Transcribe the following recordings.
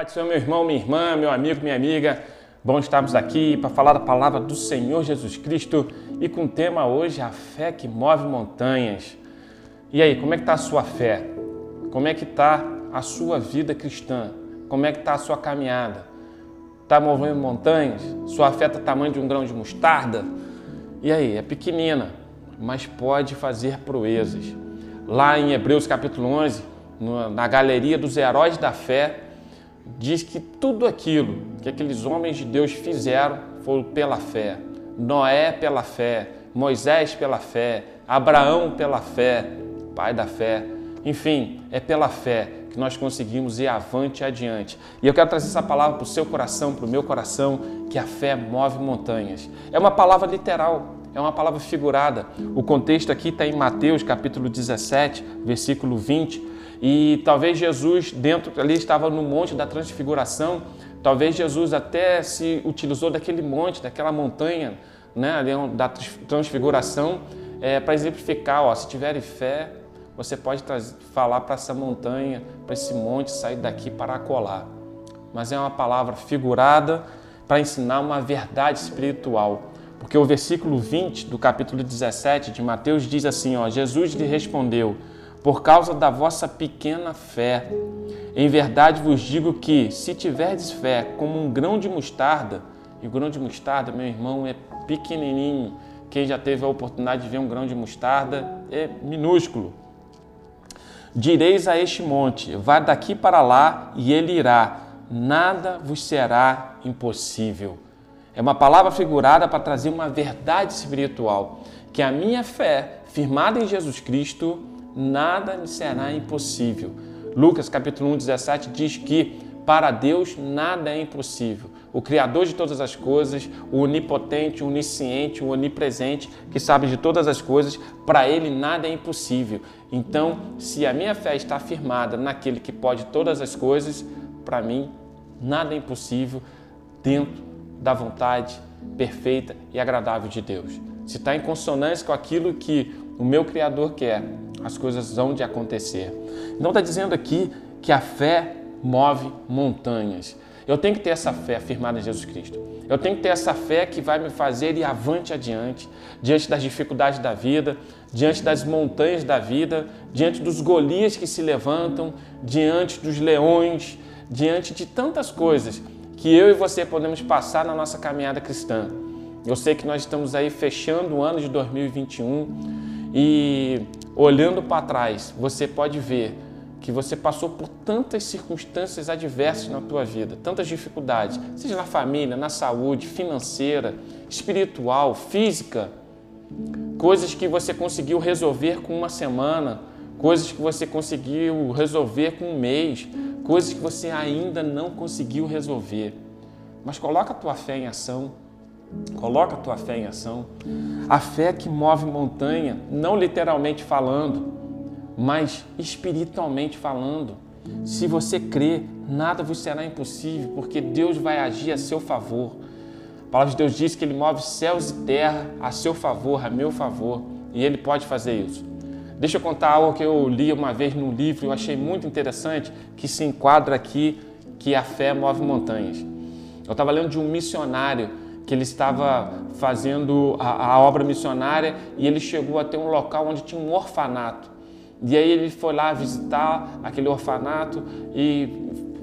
Pai do Senhor, meu irmão, minha irmã, meu amigo, minha amiga, bom estarmos aqui para falar da palavra do Senhor Jesus Cristo e com o tema hoje, a fé que move montanhas. E aí, como é que está a sua fé? Como é que está a sua vida cristã? Como é que está a sua caminhada? Está movendo montanhas? Sua fé está tamanho de um grão de mostarda? E aí, é pequenina, mas pode fazer proezas. Lá em Hebreus capítulo 11, na galeria dos heróis da fé, diz que tudo aquilo que aqueles homens de Deus fizeram foi pela fé. Noé pela fé, Moisés pela fé, Abraão pela fé, pai da fé. Enfim, é pela fé que nós conseguimos ir avante e adiante. E eu quero trazer essa palavra para o seu coração, para o meu coração, que a fé move montanhas. É uma palavra literal, é uma palavra figurada. O contexto aqui está em Mateus capítulo 17, versículo 20, e talvez Jesus, dentro ali, estava no Monte da Transfiguração. Talvez Jesus até se utilizou daquele monte, daquela montanha, né, ali da Transfiguração, é, para exemplificar: ó, se tiverem fé, você pode falar para essa montanha, para esse monte, sair daqui para colar. Mas é uma palavra figurada para ensinar uma verdade espiritual. Porque o versículo 20 do capítulo 17 de Mateus diz assim: ó, Jesus lhe respondeu por causa da vossa pequena fé. Em verdade vos digo que, se tiverdes fé como um grão de mostarda, e o grão de mostarda, meu irmão, é pequenininho. Quem já teve a oportunidade de ver um grão de mostarda é minúsculo. Direis a este monte: vá daqui para lá, e ele irá. Nada vos será impossível. É uma palavra figurada para trazer uma verdade espiritual, que a minha fé, firmada em Jesus Cristo, nada será impossível. Lucas capítulo 1, 17 diz que para Deus nada é impossível. O Criador de todas as coisas, o onipotente, o onisciente, o onipresente, que sabe de todas as coisas, para Ele nada é impossível. Então, se a minha fé está firmada naquele que pode todas as coisas, para mim nada é impossível dentro da vontade perfeita e agradável de Deus. Se está em consonância com aquilo que o meu Criador quer, as coisas vão de acontecer. Então está dizendo aqui que a fé move montanhas. Eu tenho que ter essa fé firmada em Jesus Cristo. Eu tenho que ter essa fé que vai me fazer ir avante adiante, diante das dificuldades da vida, diante das montanhas da vida, diante dos Golias que se levantam, diante dos leões, diante de tantas coisas que eu e você podemos passar na nossa caminhada cristã. Eu sei que nós estamos aí fechando o ano de 2021 e olhando para trás, você pode ver que você passou por tantas circunstâncias adversas na tua vida, tantas dificuldades, seja na família, na saúde, financeira, espiritual, física, coisas que você conseguiu resolver com uma semana, coisas que você conseguiu resolver com um mês, coisas que você ainda não conseguiu resolver. Mas coloca a tua fé em ação. Coloca a tua fé em ação. A fé que move montanha, não literalmente falando, mas espiritualmente falando. Se você crê, nada vos será impossível, porque Deus vai agir a seu favor. A palavra de Deus diz que Ele move céus e terra a seu favor, a meu favor, e Ele pode fazer isso. Deixa eu contar algo que eu li uma vez no livro e eu achei muito interessante, que se enquadra aqui, que a fé move montanhas. Eu estava lendo de um missionário que ele estava fazendo a, a, obra missionária e ele chegou até um local onde tinha um orfanato. E aí ele foi lá visitar aquele orfanato e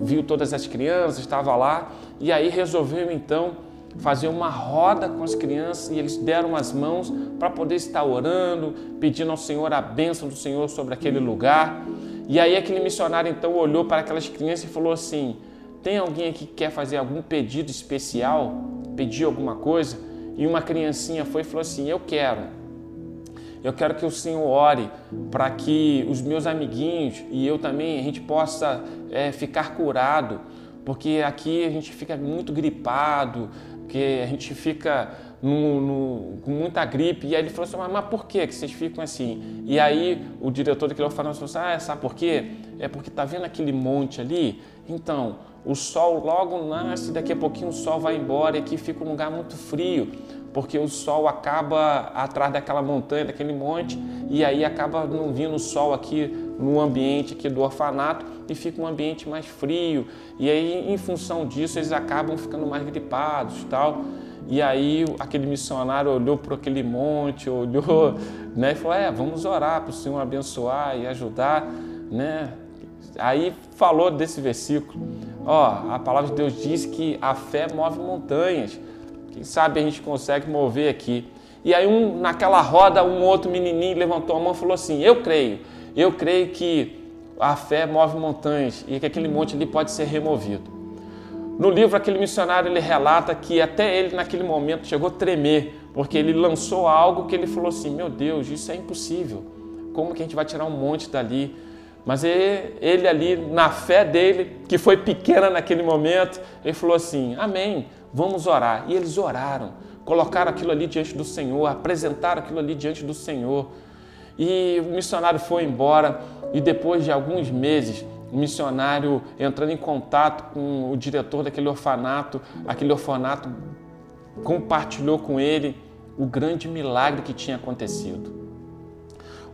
viu todas as crianças, estava lá, e aí resolveu então fazer uma roda com as crianças e eles deram as mãos para poder estar orando, pedindo ao Senhor a bênção do Senhor sobre aquele lugar. E aí aquele missionário então olhou para aquelas crianças e falou assim: tem alguém aqui que quer fazer algum pedido especial? Pedir alguma coisa? E uma criancinha foi e falou assim: Eu quero. Eu quero que o Senhor ore para que os meus amiguinhos e eu também a gente possa é, ficar curado, porque aqui a gente fica muito gripado, que a gente fica no, no, com muita gripe. E aí ele falou assim: Mas, por que, vocês ficam assim? E aí o diretor daquele falou assim: Ah, sabe por quê? É porque tá vendo aquele monte ali? Então, o sol logo nasce, daqui a pouquinho o sol vai embora e aqui fica um lugar muito frio, porque o sol acaba atrás daquela montanha, daquele monte, e aí acaba não vindo o sol aqui no ambiente aqui do orfanato e fica um ambiente mais frio. E aí, em função disso, eles acabam ficando mais gripados tal. E aí aquele missionário olhou para aquele monte, olhou, né, e falou: "É, vamos orar para o Senhor abençoar e ajudar", né? Aí falou desse versículo. Ó, a palavra de Deus diz que a fé move montanhas. Quem sabe a gente consegue mover aqui. E aí um, naquela roda um outro menininho levantou a mão e falou assim: "Eu creio. Eu creio que a fé move montanhas e que aquele monte ali pode ser removido". No livro, aquele missionário ele relata que até ele, naquele momento, chegou a tremer, porque ele lançou algo que ele falou assim: Meu Deus, isso é impossível. Como que a gente vai tirar um monte dali? Mas ele, ali, na fé dele, que foi pequena naquele momento, ele falou assim: Amém, vamos orar. E eles oraram, colocaram aquilo ali diante do Senhor, apresentaram aquilo ali diante do Senhor. E o missionário foi embora, e depois de alguns meses, o missionário entrando em contato com o diretor daquele orfanato, aquele orfanato compartilhou com ele o grande milagre que tinha acontecido.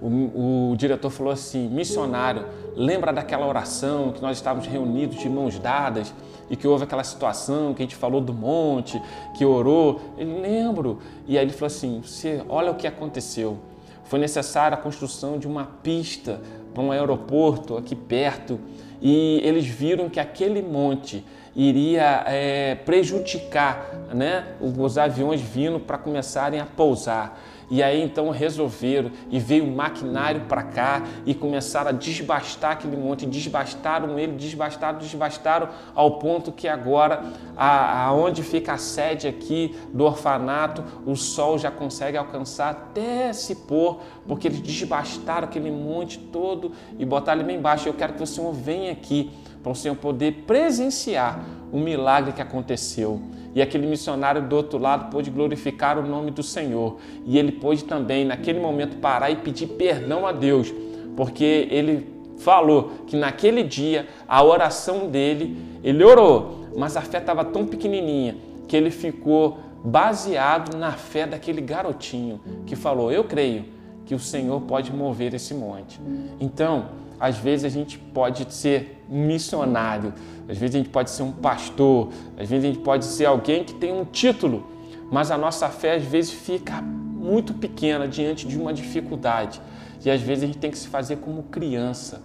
O, o, diretor falou assim: missionário, lembra daquela oração que nós estávamos reunidos de mãos dadas e que houve aquela situação que a gente falou do monte, que orou? Ele lembro. E aí ele falou assim: você olha o que aconteceu. Foi necessária a construção de uma pista para um aeroporto aqui perto e eles viram que aquele monte iria é, prejudicar né, os aviões vindo para começarem a pousar. E aí então resolveram e veio o maquinário para cá e começaram a desbastar aquele monte, desbastaram ele, desbastaram, desbastaram ao ponto que agora aonde fica a sede aqui do orfanato, o sol já consegue alcançar até se pôr, porque eles desbastaram aquele monte todo e botaram ele bem embaixo. Eu quero que o Senhor venha aqui para o Senhor poder presenciar o milagre que aconteceu. E aquele missionário do outro lado pôde glorificar o nome do Senhor. E ele pôde também, naquele momento, parar e pedir perdão a Deus, porque ele falou que naquele dia a oração dele, ele orou, mas a fé estava tão pequenininha que ele ficou baseado na fé daquele garotinho que falou: Eu creio que o Senhor pode mover esse monte. Então, às vezes a gente pode ser um missionário, às vezes a gente pode ser um pastor, às vezes a gente pode ser alguém que tem um título, mas a nossa fé às vezes fica muito pequena diante de uma dificuldade. E às vezes a gente tem que se fazer como criança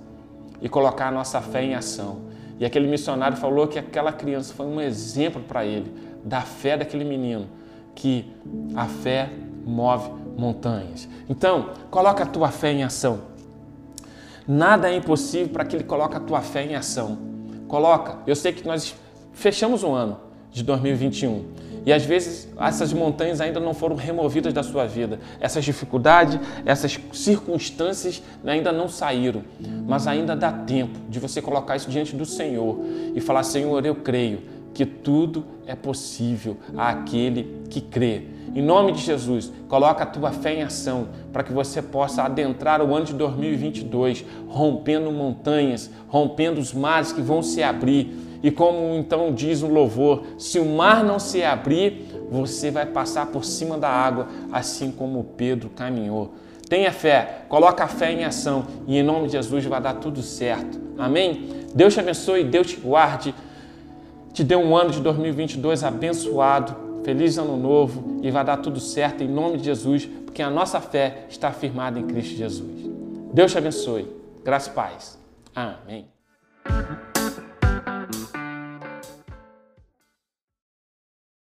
e colocar a nossa fé em ação. E aquele missionário falou que aquela criança foi um exemplo para ele da fé daquele menino, que a fé move montanhas. Então, coloca a tua fé em ação. Nada é impossível para que ele coloque a tua fé em ação. Coloca. Eu sei que nós fechamos o ano de 2021 e às vezes essas montanhas ainda não foram removidas da sua vida. Essas dificuldades, essas circunstâncias ainda não saíram. Mas ainda dá tempo de você colocar isso diante do Senhor e falar: Senhor, eu creio que tudo é possível àquele que crê. Em nome de Jesus, coloca a tua fé em ação para que você possa adentrar o ano de 2022 rompendo montanhas, rompendo os mares que vão se abrir. E como então diz o louvor, se o mar não se abrir, você vai passar por cima da água, assim como Pedro caminhou. Tenha fé, coloca a fé em ação e em nome de Jesus vai dar tudo certo. Amém? Deus te abençoe, Deus te guarde te dê um ano de 2022 abençoado, feliz ano novo e vai dar tudo certo em nome de Jesus, porque a nossa fé está firmada em Cristo Jesus. Deus te abençoe. Graças e paz. Amém.